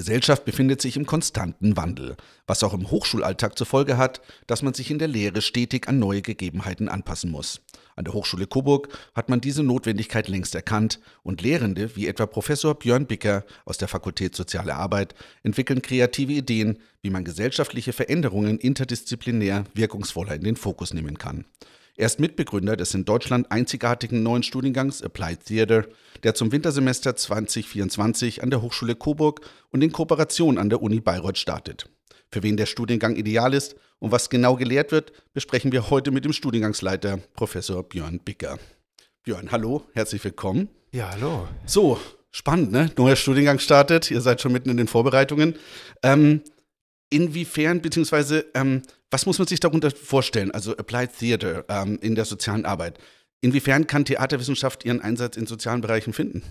Gesellschaft befindet sich im konstanten Wandel, was auch im Hochschulalltag zur Folge hat, dass man sich in der Lehre stetig an neue Gegebenheiten anpassen muss. An der Hochschule Coburg hat man diese Notwendigkeit längst erkannt und Lehrende wie etwa Professor Björn Bicker aus der Fakultät Soziale Arbeit entwickeln kreative Ideen, wie man gesellschaftliche Veränderungen interdisziplinär wirkungsvoller in den Fokus nehmen kann. Er ist Mitbegründer des in Deutschland einzigartigen neuen Studiengangs Applied Theater, der zum Wintersemester 2024 an der Hochschule Coburg und in Kooperation an der Uni Bayreuth startet. Für wen der Studiengang ideal ist und was genau gelehrt wird, besprechen wir heute mit dem Studiengangsleiter Professor Björn Bicker. Björn, hallo, herzlich willkommen. Ja, hallo. So, spannend, ne? Neuer Studiengang startet, ihr seid schon mitten in den Vorbereitungen. Ähm, inwiefern, beziehungsweise, ähm, was muss man sich darunter vorstellen? Also Applied Theater ähm, in der sozialen Arbeit. Inwiefern kann Theaterwissenschaft ihren Einsatz in sozialen Bereichen finden?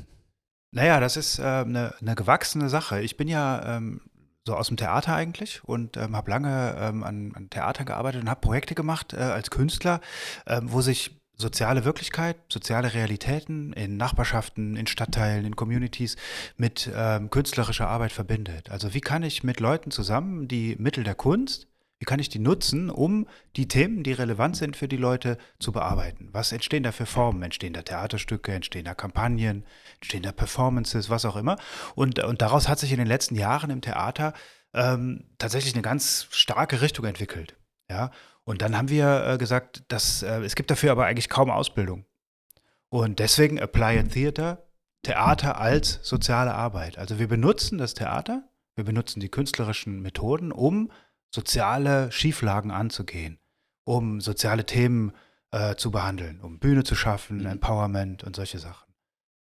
Naja, das ist äh, eine, eine gewachsene Sache. Ich bin ja ähm, so aus dem Theater eigentlich und ähm, habe lange ähm, an, an Theater gearbeitet und habe Projekte gemacht äh, als Künstler, ähm, wo sich soziale Wirklichkeit, soziale Realitäten in Nachbarschaften, in Stadtteilen, in Communities mit ähm, künstlerischer Arbeit verbindet. Also wie kann ich mit Leuten zusammen die Mittel der Kunst, wie kann ich die nutzen, um die Themen, die relevant sind für die Leute, zu bearbeiten? Was entstehen da für Formen? Entstehen da Theaterstücke, entstehen da Kampagnen, entstehen da Performances, was auch immer? Und, und daraus hat sich in den letzten Jahren im Theater ähm, tatsächlich eine ganz starke Richtung entwickelt. Ja, und dann haben wir äh, gesagt, dass, äh, es gibt dafür aber eigentlich kaum Ausbildung. Und deswegen Applied Theater, Theater als soziale Arbeit. Also wir benutzen das Theater, wir benutzen die künstlerischen Methoden, um soziale Schieflagen anzugehen, um soziale Themen äh, zu behandeln, um Bühne zu schaffen, mhm. Empowerment und solche Sachen.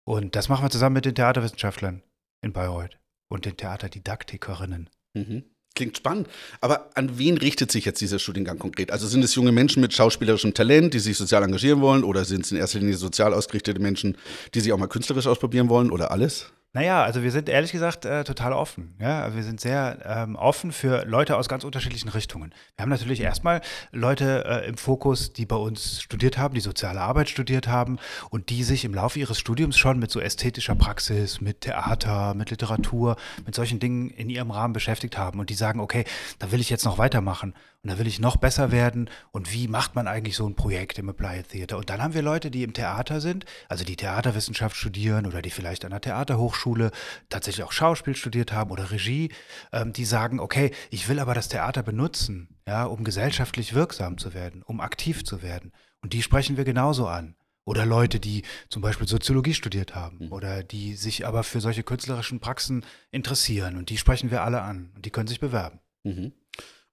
Und das machen wir zusammen mit den Theaterwissenschaftlern in Bayreuth und den Theaterdidaktikerinnen. Mhm. Klingt spannend. Aber an wen richtet sich jetzt dieser Studiengang konkret? Also sind es junge Menschen mit schauspielerischem Talent, die sich sozial engagieren wollen? Oder sind es in erster Linie sozial ausgerichtete Menschen, die sich auch mal künstlerisch ausprobieren wollen? Oder alles? Naja, also wir sind ehrlich gesagt äh, total offen. Ja? Wir sind sehr ähm, offen für Leute aus ganz unterschiedlichen Richtungen. Wir haben natürlich erstmal Leute äh, im Fokus, die bei uns studiert haben, die soziale Arbeit studiert haben und die sich im Laufe ihres Studiums schon mit so ästhetischer Praxis, mit Theater, mit Literatur, mit solchen Dingen in ihrem Rahmen beschäftigt haben und die sagen, okay, da will ich jetzt noch weitermachen und da will ich noch besser werden und wie macht man eigentlich so ein Projekt im Applied Theater? Und dann haben wir Leute, die im Theater sind, also die Theaterwissenschaft studieren oder die vielleicht an der Theaterhochschule tatsächlich auch Schauspiel studiert haben oder Regie, ähm, die sagen, okay, ich will aber das Theater benutzen, ja, um gesellschaftlich wirksam zu werden, um aktiv zu werden. Und die sprechen wir genauso an. Oder Leute, die zum Beispiel Soziologie studiert haben mhm. oder die sich aber für solche künstlerischen Praxen interessieren. Und die sprechen wir alle an und die können sich bewerben. Mhm.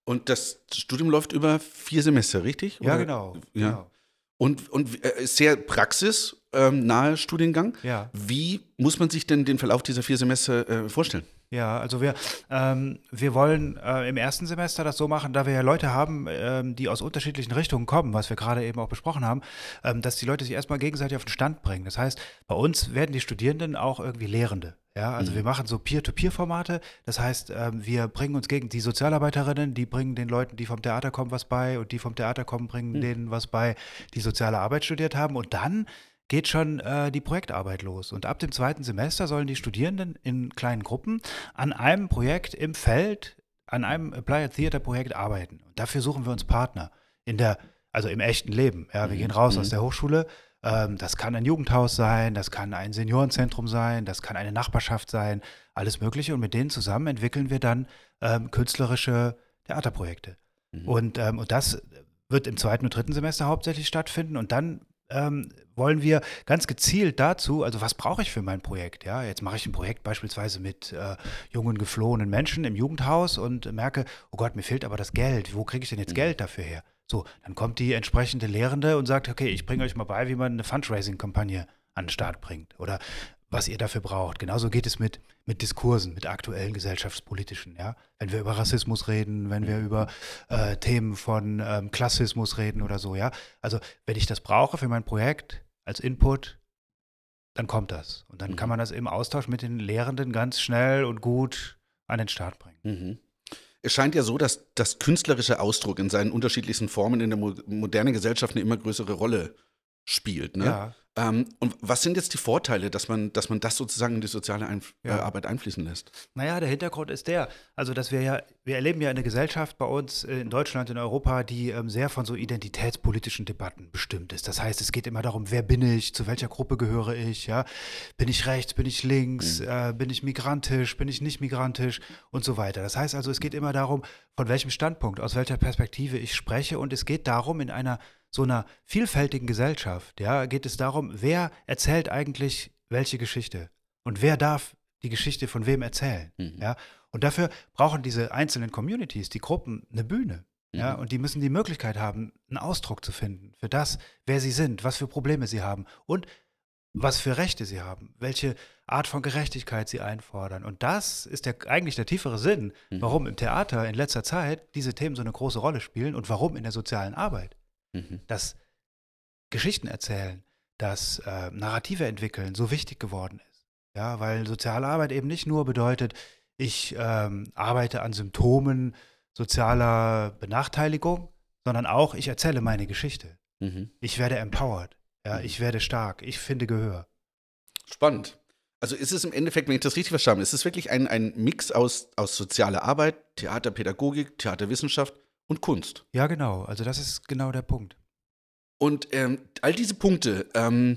Und das Studium läuft über vier Semester, richtig? Ja, genau. Ja. Genau. Und, und äh, sehr praxisnahe ähm, Studiengang. Ja. Wie muss man sich denn den Verlauf dieser vier Semester äh, vorstellen? Ja, also wir, ähm, wir wollen äh, im ersten Semester das so machen, da wir ja Leute haben, ähm, die aus unterschiedlichen Richtungen kommen, was wir gerade eben auch besprochen haben, ähm, dass die Leute sich erstmal gegenseitig auf den Stand bringen. Das heißt, bei uns werden die Studierenden auch irgendwie Lehrende. Ja, also mhm. wir machen so Peer-to-Peer-Formate. Das heißt, ähm, wir bringen uns gegen die Sozialarbeiterinnen, die bringen den Leuten, die vom Theater kommen, was bei und die vom Theater kommen, bringen mhm. denen was bei, die soziale Arbeit studiert haben. Und dann geht schon äh, die Projektarbeit los. Und ab dem zweiten Semester sollen die Studierenden in kleinen Gruppen an einem Projekt im Feld, an einem Applied Theater Projekt arbeiten. Und dafür suchen wir uns Partner in der, also im echten Leben. Ja, wir mhm. gehen raus mhm. aus der Hochschule ähm, das kann ein Jugendhaus sein, das kann ein Seniorenzentrum sein, das kann eine Nachbarschaft sein, alles Mögliche. Und mit denen zusammen entwickeln wir dann ähm, künstlerische Theaterprojekte. Mhm. Und, ähm, und das wird im zweiten und dritten Semester hauptsächlich stattfinden. Und dann ähm, wollen wir ganz gezielt dazu, also was brauche ich für mein Projekt? Ja, jetzt mache ich ein Projekt beispielsweise mit äh, jungen geflohenen Menschen im Jugendhaus und merke, oh Gott, mir fehlt aber das Geld. Wo kriege ich denn jetzt mhm. Geld dafür her? So, dann kommt die entsprechende Lehrende und sagt, okay, ich bringe euch mal bei, wie man eine Fundraising-Kampagne an den Start bringt oder was ihr dafür braucht. Genauso geht es mit, mit Diskursen, mit aktuellen gesellschaftspolitischen, ja. Wenn wir über Rassismus reden, wenn wir mhm. über äh, Themen von ähm, Klassismus reden oder so, ja. Also, wenn ich das brauche für mein Projekt als Input, dann kommt das. Und dann mhm. kann man das im Austausch mit den Lehrenden ganz schnell und gut an den Start bringen. Mhm. Es scheint ja so, dass das künstlerische Ausdruck in seinen unterschiedlichsten Formen in der modernen Gesellschaft eine immer größere Rolle spielt. Ne? Ja. Ähm, und was sind jetzt die Vorteile, dass man, dass man das sozusagen in die soziale Einf Ja. äh, Arbeit einfließen lässt? Naja, der Hintergrund ist der, also dass wir ja, wir erleben ja eine Gesellschaft bei uns äh, in Deutschland, in Europa, die ähm, sehr von so identitätspolitischen Debatten bestimmt ist. Das heißt, es geht immer darum, wer bin ich, zu welcher Gruppe gehöre ich, ja, bin ich rechts, bin ich links, äh, bin ich migrantisch, bin ich nicht migrantisch und so weiter. Das heißt also, es geht immer darum, von welchem Standpunkt, aus welcher Perspektive ich spreche und es geht darum, in einer so einer vielfältigen Gesellschaft, ja, geht es darum, wer erzählt eigentlich welche Geschichte und wer darf die Geschichte von wem erzählen, Mhm. ja. Und dafür brauchen diese einzelnen Communities, die Gruppen, eine Bühne, ja, Mhm. und die müssen die Möglichkeit haben, einen Ausdruck zu finden für das, wer sie sind, was für Probleme sie haben und was für Rechte sie haben, welche Art von Gerechtigkeit sie einfordern. Und das ist der, eigentlich der tiefere Sinn, Mhm. warum im Theater in letzter Zeit diese Themen so eine große Rolle spielen und warum in der sozialen Arbeit Mhm. das Geschichten erzählen, das äh, Narrative entwickeln so wichtig geworden ist. Ja, weil soziale Arbeit eben nicht nur bedeutet, ich ähm, arbeite an Symptomen sozialer Benachteiligung, sondern auch, ich erzähle meine Geschichte. Mhm. Ich werde empowered. Ja, Mhm. ich werde stark. Ich finde Gehör. Spannend. Also ist es im Endeffekt, wenn ich das richtig verstanden habe, ist es wirklich ein, ein Mix aus, aus sozialer Arbeit, Theaterpädagogik, Theaterwissenschaft und Kunst. Ja, genau. Also das ist genau der Punkt. Und ähm, all diese Punkte, ähm,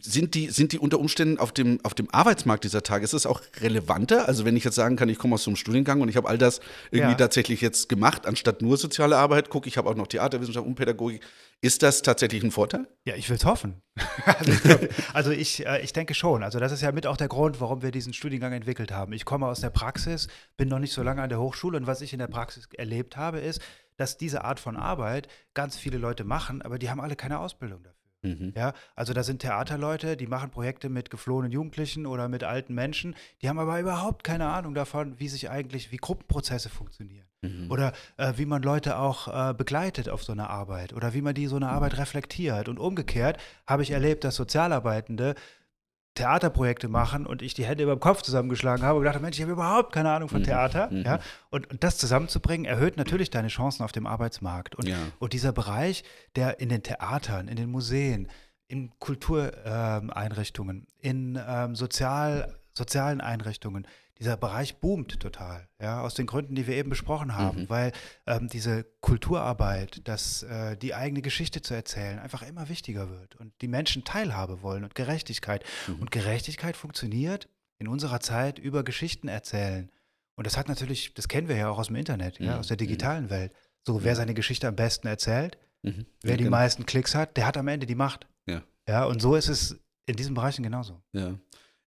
sind, die, sind die unter Umständen auf dem, auf dem Arbeitsmarkt dieser Tage, ist das auch relevanter? Also wenn ich jetzt sagen kann, ich komme aus so einem Studiengang und ich habe all das irgendwie Ja. tatsächlich jetzt gemacht, anstatt nur soziale Arbeit, gucke ich habe auch noch Theaterwissenschaft und Pädagogik. Ist das tatsächlich ein Vorteil? Ja, ich will es hoffen. also ich, glaub, also ich, äh, ich denke schon. Also das ist ja mit auch der Grund, warum wir diesen Studiengang entwickelt haben. Ich komme aus der Praxis, bin noch nicht so lange an der Hochschule und was ich in der Praxis erlebt habe, ist, dass diese Art von Arbeit ganz viele Leute machen, aber die haben alle keine Ausbildung dafür. Mhm. Ja, also da sind Theaterleute, die machen Projekte mit geflohenen Jugendlichen oder mit alten Menschen, die haben aber überhaupt keine Ahnung davon, wie sich eigentlich, wie Gruppenprozesse funktionieren. Mhm. Oder äh, wie man Leute auch äh, begleitet auf so eine Arbeit oder wie man die so eine Arbeit reflektiert. Und umgekehrt habe ich erlebt, dass Sozialarbeitende Theaterprojekte machen und ich die Hände über dem Kopf zusammengeschlagen habe und gedacht, Mensch, ich habe überhaupt keine Ahnung von Mhm, Theater. mhm. Ja? Und, und das zusammenzubringen, erhöht natürlich deine Chancen auf dem Arbeitsmarkt. Und, Ja. und dieser Bereich, der in den Theatern, in den Museen, in Kultureinrichtungen, in ähm, sozial, sozialen Einrichtungen, dieser Bereich boomt total, ja, aus den Gründen, die wir eben besprochen haben, Mhm. weil ähm, diese Kulturarbeit, das, äh, die eigene Geschichte zu erzählen, einfach immer wichtiger wird und die Menschen Teilhabe wollen und Gerechtigkeit. Mhm. Und Gerechtigkeit funktioniert in unserer Zeit über Geschichten erzählen. Und das hat natürlich, das kennen wir ja auch aus dem Internet, ja, Mhm. aus der digitalen Welt. So, wer seine Geschichte am besten erzählt, Mhm. wer Ja, die genau. meisten Klicks hat, der hat am Ende die Macht. Ja. Ja, und so ist es in diesen Bereichen genauso. Ja.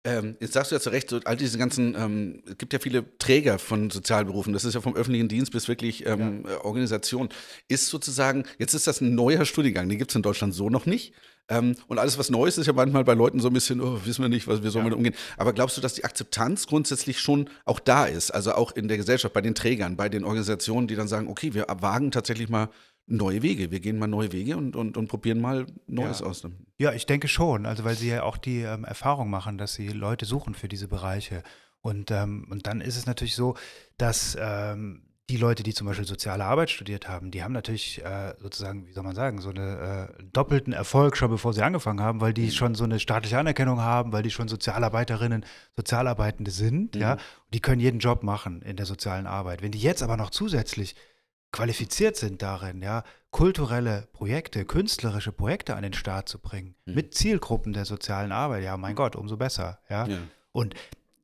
Ähm, jetzt sagst du ja zu Recht, so all diese ganzen, ähm, es gibt ja viele Träger von Sozialberufen, das ist ja vom öffentlichen Dienst bis wirklich ähm, äh, Organisation. Ist sozusagen, jetzt ist das ein neuer Studiengang, den gibt es in Deutschland so noch nicht. Ähm, und alles, was Neues ist, ja manchmal bei Leuten so ein bisschen, oh, wissen wir nicht, was wir sollen Ja. damit umgehen. Aber glaubst du, dass die Akzeptanz grundsätzlich schon auch da ist? Also auch in der Gesellschaft, bei den Trägern, bei den Organisationen, die dann sagen, okay, wir wagen tatsächlich mal neue Wege, wir gehen mal neue Wege und, und, und probieren mal Neues Ja. aus. Ja, ich denke schon. Also, weil sie ja auch die ähm, Erfahrung machen, dass sie Leute suchen für diese Bereiche. Und, ähm, und dann ist es natürlich so, dass ähm, die Leute, die zum Beispiel soziale Arbeit studiert haben, die haben natürlich äh, sozusagen, wie soll man sagen, so einen äh, doppelten Erfolg schon bevor sie angefangen haben, weil die schon so eine staatliche Anerkennung haben, weil die schon Sozialarbeiterinnen, Sozialarbeitende sind, ja. Mhm. Die können jeden Job machen in der sozialen Arbeit. Wenn die jetzt aber noch zusätzlich qualifiziert sind darin, ja, kulturelle Projekte, künstlerische Projekte an den Start zu bringen, Mhm. mit Zielgruppen der sozialen Arbeit, ja, mein Gott, umso besser, ja. Ja. Und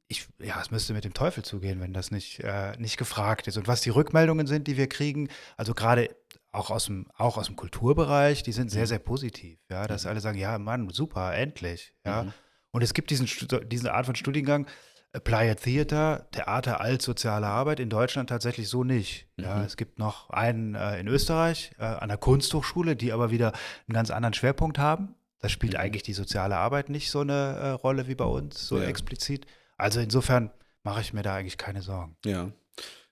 ich, ja, es müsste mit dem Teufel zugehen, wenn das nicht, äh, nicht gefragt ist. Und was die Rückmeldungen sind, die wir kriegen, also gerade auch aus dem, auch aus dem Kulturbereich, die sind sehr, Mhm. sehr positiv, ja, dass alle sagen, ja, Mann, super, endlich, ja. Mhm. Und es gibt diesen, diese Art von Studiengang, Applied Theater, Theater als soziale Arbeit in Deutschland tatsächlich so nicht. Ja, Mhm. es gibt noch einen äh, in Österreich äh, an der Kunsthochschule, die aber wieder einen ganz anderen Schwerpunkt haben. Da spielt Mhm. eigentlich die soziale Arbeit nicht so eine äh, Rolle wie bei uns, so Ja. explizit. Also insofern mache ich mir da eigentlich keine Sorgen. Ja.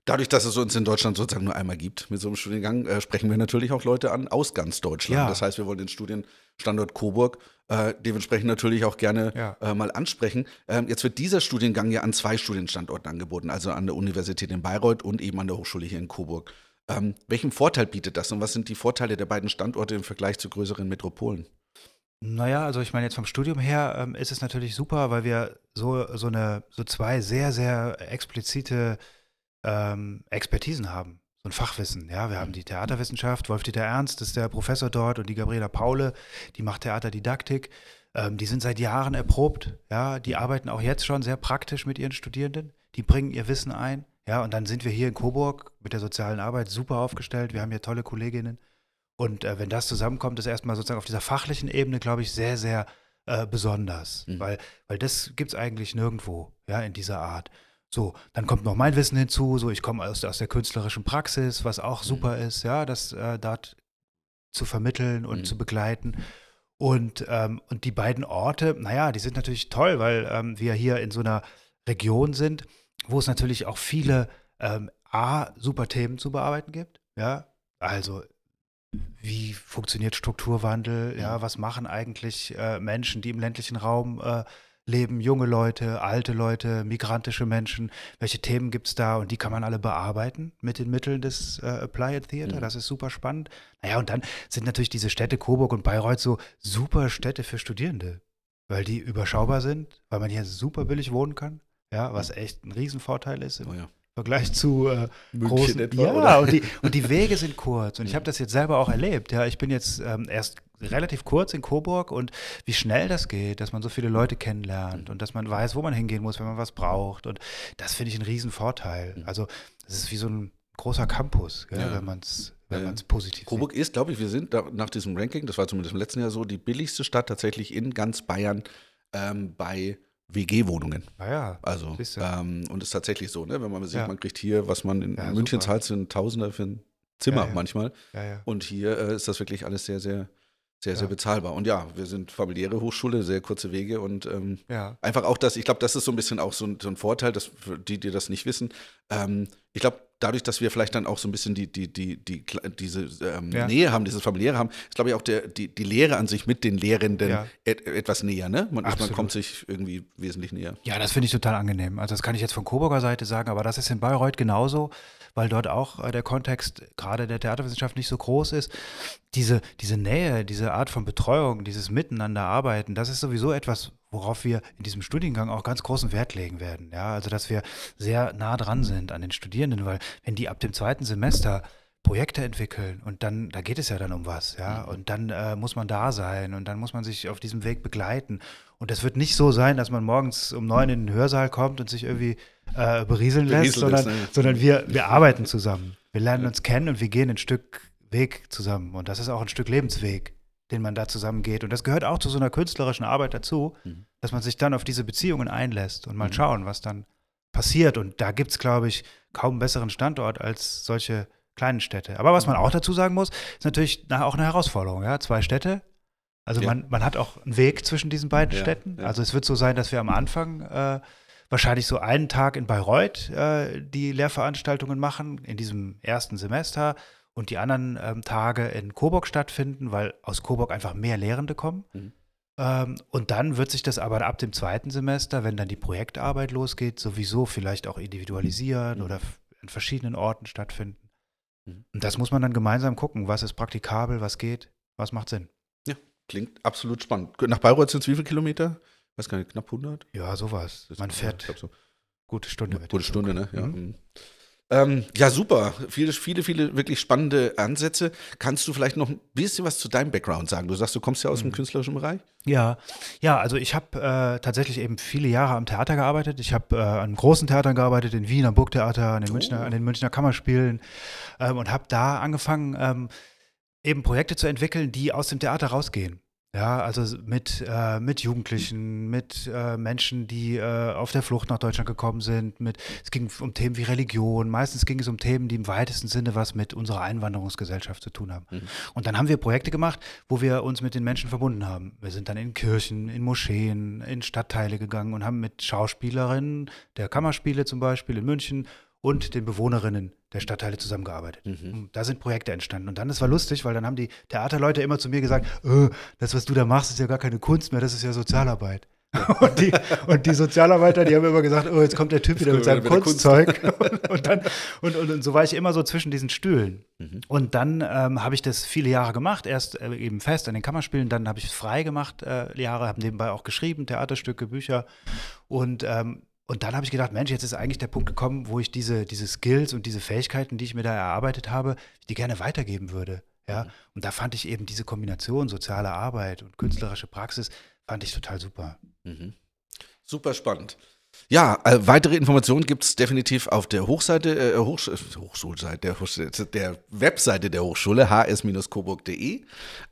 Dadurch, dass es uns in Deutschland sozusagen nur einmal gibt mit so einem Studiengang, äh, sprechen wir natürlich auch Leute an aus ganz Deutschland. Ja. Das heißt, wir wollen den Studienstandort Coburg äh, dementsprechend natürlich auch gerne Ja. äh, mal ansprechen. Ähm, jetzt wird dieser Studiengang ja an zwei Studienstandorten angeboten, also an der Universität in Bayreuth und eben an der Hochschule hier in Coburg. Ähm, welchen Vorteil bietet das und was sind die Vorteile der beiden Standorte im Vergleich zu größeren Metropolen? Naja, also ich meine jetzt vom Studium her ähm, ist es natürlich super, weil wir so, so eine, so zwei sehr, sehr explizite ähm, Expertisen haben. So ein Fachwissen. Ja, wir haben die Theaterwissenschaft, Wolf-Dieter Ernst ist der Professor dort und die Gabriela Paule, die macht Theaterdidaktik. Ähm, die sind seit Jahren erprobt. Ja, die arbeiten auch jetzt schon sehr praktisch mit ihren Studierenden. Die bringen ihr Wissen ein. Ja, und dann sind wir hier in Coburg mit der sozialen Arbeit super aufgestellt. Wir haben hier tolle Kolleginnen. Und äh, wenn das zusammenkommt, ist erstmal sozusagen auf dieser fachlichen Ebene, glaube ich, sehr, sehr äh, besonders. Mhm. Weil, weil das gibt es eigentlich nirgendwo, ja, in dieser Art. So, dann kommt noch mein Wissen hinzu, so ich komme aus, aus der künstlerischen Praxis, was auch mhm. super mhm. ist, ja, das äh, dort zu vermitteln und mhm. zu begleiten. Und, ähm, und die beiden Orte, naja, die sind natürlich toll, weil ähm, wir hier in so einer Region sind, wo es natürlich auch viele ähm, A, super Themen zu bearbeiten gibt. Ja, also wie funktioniert Strukturwandel? Ja, was machen eigentlich äh, Menschen, die im ländlichen Raum äh, leben? Junge Leute, alte Leute, migrantische Menschen? Welche Themen gibt es da? Und die kann man alle bearbeiten mit den Mitteln des äh, Applied Theater. Mhm. Das ist super spannend. Naja, und dann sind natürlich diese Städte Coburg und Bayreuth so super Städte für Studierende, weil die überschaubar sind, weil man hier super billig wohnen kann. Ja, was echt ein Riesenvorteil ist. Im, oh ja. Vergleich zu äh, großen. Etwa, ja? Und, die, und die Wege sind kurz. Und ich habe das jetzt selber auch erlebt. Ja, ich bin jetzt ähm, erst relativ kurz in Coburg und wie schnell das geht, dass man so viele Leute kennenlernt und dass man weiß, wo man hingehen muss, wenn man was braucht. Und das finde ich einen riesen Vorteil. Mhm. Also das ist wie so ein großer Campus, gell, ja. wenn man es wenn man es positiv Coburg sieht. ist, glaube ich, wir sind da, nach diesem Ranking, das war zumindest im letzten Jahr so, die billigste Stadt tatsächlich in ganz Bayern ähm, bei WG-Wohnungen. Ah ja. Also, ähm, und ist tatsächlich so, ne? Wenn man sieht, ja. man kriegt hier, was man in ja, München super. zahlt, sind Tausender für ein Zimmer ja, manchmal. Und hier äh, ist das wirklich alles sehr, sehr, sehr, sehr bezahlbar. Und ja, wir sind familiäre Hochschule, sehr kurze Wege und ähm, einfach auch das, ich glaube, das ist so ein bisschen auch so ein, so ein Vorteil, dass für die, die das nicht wissen. Ähm, ich glaube, dadurch, dass wir vielleicht dann auch so ein bisschen die, die, die, die, diese ähm, ja. Nähe haben, dieses familiäre haben, ist, glaube ich, auch der, die, die Lehre an sich mit den Lehrenden ja. et, etwas näher, ne? Man, man, kommt sich irgendwie wesentlich näher. Ja, das finde ich total angenehm. Also das kann ich jetzt von Coburger Seite sagen, aber das ist in Bayreuth genauso, weil dort auch äh, der Kontext gerade der Theaterwissenschaft nicht so groß ist. Diese, diese Nähe, diese Art von Betreuung, dieses Miteinander arbeiten, das ist sowieso etwas, worauf wir in diesem Studiengang auch ganz großen Wert legen werden. Ja, also dass wir sehr nah dran sind an den Studierenden, weil wenn die ab dem zweiten Semester Projekte entwickeln und dann, da geht es ja dann um was, ja, mhm. und dann äh, muss man da sein und dann muss man sich auf diesem Weg begleiten. Und es wird nicht so sein, dass man morgens um neun in den Hörsaal kommt und sich irgendwie äh, berieseln lässt, sondern, ist, ne? sondern wir, wir arbeiten zusammen. Wir lernen uns kennen und wir gehen ein Stück Weg zusammen. Und das ist auch ein Stück Lebensweg den man da zusammengeht. Und das gehört auch zu so einer künstlerischen Arbeit dazu, mhm. dass man sich dann auf diese Beziehungen einlässt und mal mhm. schauen, was dann passiert. Und da gibt es, glaube ich, kaum einen besseren Standort als solche kleinen Städte. Aber was man auch dazu sagen muss, ist natürlich auch eine Herausforderung. Ja? Zwei Städte. Also ja. man, man hat auch einen Weg zwischen diesen beiden ja, Städten. Also es wird so sein, dass wir am Anfang äh, wahrscheinlich so einen Tag in Bayreuth äh, die Lehrveranstaltungen machen, in diesem ersten Semester und die anderen ähm, Tage in Coburg stattfinden, weil aus Coburg einfach mehr Lehrende kommen. Mhm. Ähm, und dann wird sich das aber ab dem zweiten Semester, wenn dann die Projektarbeit losgeht, sowieso vielleicht auch individualisieren mhm. oder in verschiedenen Orten stattfinden. Mhm. Und das muss man dann gemeinsam gucken, was ist praktikabel, was geht, was macht Sinn. Ja, klingt absolut spannend. Nach Bayreuth sind es wie viele Kilometer? Weiß gar nicht, knapp 100? Ja, sowas. Man fährt so. gute Stunde. Gute Stunde, ne? Ja. Mhm. mhm. Ähm, ja, super. Viele, viele, viele wirklich spannende Ansätze. Kannst du vielleicht noch ein bisschen was zu deinem Background sagen? Du sagst, du kommst ja aus dem mhm. künstlerischen Bereich. Ja, ja, also ich habe äh, tatsächlich eben viele Jahre am Theater gearbeitet. Ich habe äh, an großen Theatern gearbeitet, in Wien, am Burgtheater, an den, oh. Münchner, an den Münchner Kammerspielen ähm, und habe da angefangen, ähm, eben Projekte zu entwickeln, die aus dem Theater rausgehen. Ja, also mit, äh, mit Jugendlichen, mit äh, Menschen, die äh, auf der Flucht nach Deutschland gekommen sind. Mit, es ging um Themen wie Religion. Meistens ging es um Themen, die im weitesten Sinne was mit unserer Einwanderungsgesellschaft zu tun haben. Mhm. Und dann haben wir Projekte gemacht, wo wir uns mit den Menschen verbunden haben. Wir sind dann in Kirchen, in Moscheen, in Stadtteile gegangen und haben mit Schauspielerinnen der Kammerspiele zum Beispiel in München und den Bewohnerinnen der Stadtteile zusammengearbeitet. Mhm. Da sind Projekte entstanden. Und dann, das war lustig, weil dann haben die Theaterleute immer zu mir gesagt, oh, das, was du da machst, ist ja gar keine Kunst mehr, das ist ja Sozialarbeit. Und die, und die Sozialarbeiter, die haben immer gesagt, oh, jetzt kommt der Typ wieder mit seinem Kunstzeug. Und, und, dann, und, und, und, so war ich immer so zwischen diesen Stühlen. Mhm. Und dann ähm, habe ich das viele Jahre gemacht, erst äh, eben fest an den Kammerspielen, dann habe ich es frei gemacht, äh, Jahre, habe nebenbei auch geschrieben, Theaterstücke, Bücher. Und ähm, und dann habe ich gedacht, Mensch, jetzt ist eigentlich der Punkt gekommen, wo ich diese, diese Skills und diese Fähigkeiten, die ich mir da erarbeitet habe, die gerne weitergeben würde. Ja, mhm. und da fand ich eben diese Kombination soziale Arbeit und künstlerische Praxis, fand ich total super. Mhm. Super spannend. Ja, äh, weitere Informationen gibt es definitiv auf der Hochseite, äh, Hochsch Hochschulseite, der, der, Webseite der Hochschule, hs-coburg.de.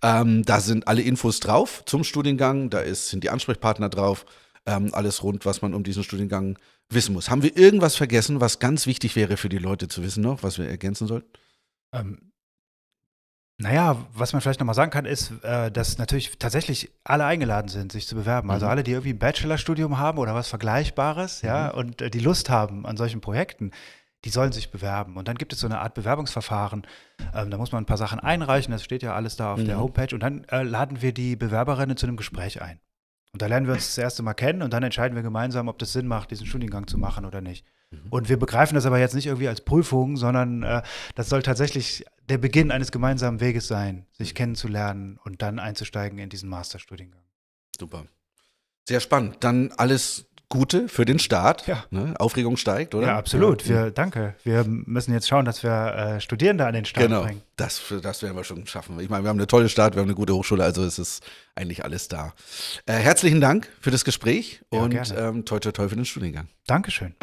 Ähm, da sind alle Infos drauf zum Studiengang, da ist, sind die Ansprechpartner drauf ähm, alles rund, was man um diesen Studiengang wissen muss. Haben wir irgendwas vergessen, was ganz wichtig wäre für die Leute zu wissen noch, was wir ergänzen sollten? Ähm, naja, was man vielleicht nochmal sagen kann, ist, äh, dass natürlich tatsächlich alle eingeladen sind, sich zu bewerben. Also mhm. alle, die irgendwie ein Bachelorstudium haben oder was Vergleichbares, mhm. ja, und äh, die Lust haben an solchen Projekten, die sollen sich bewerben. Und dann gibt es so eine Art Bewerbungsverfahren. Ähm, da muss man ein paar Sachen einreichen, das steht ja alles da auf mhm. der Homepage. Und dann äh, laden wir die Bewerberinnen zu einem Gespräch ein. Und da lernen wir uns das erste Mal kennen und dann entscheiden wir gemeinsam, ob das Sinn macht, diesen Studiengang zu machen oder nicht. Mhm. Und wir begreifen das aber jetzt nicht irgendwie als Prüfung, sondern äh, das soll tatsächlich der Beginn eines gemeinsamen Weges sein, sich mhm. kennenzulernen und dann einzusteigen in diesen Masterstudiengang. Super. Sehr spannend. Dann alles Gute für den Start. Ja. Ne? Aufregung steigt, oder? Ja, absolut. Ja. Wir, danke. Wir müssen jetzt schauen, dass wir äh, Studierende an den Start genau. bringen. Das, das werden wir schon schaffen. Ich meine, wir haben eine tolle Start, wir haben eine gute Hochschule, also es ist eigentlich alles da. Äh, herzlichen Dank für das Gespräch ja, und ähm, toi toi toi für den Studiengang. Dankeschön.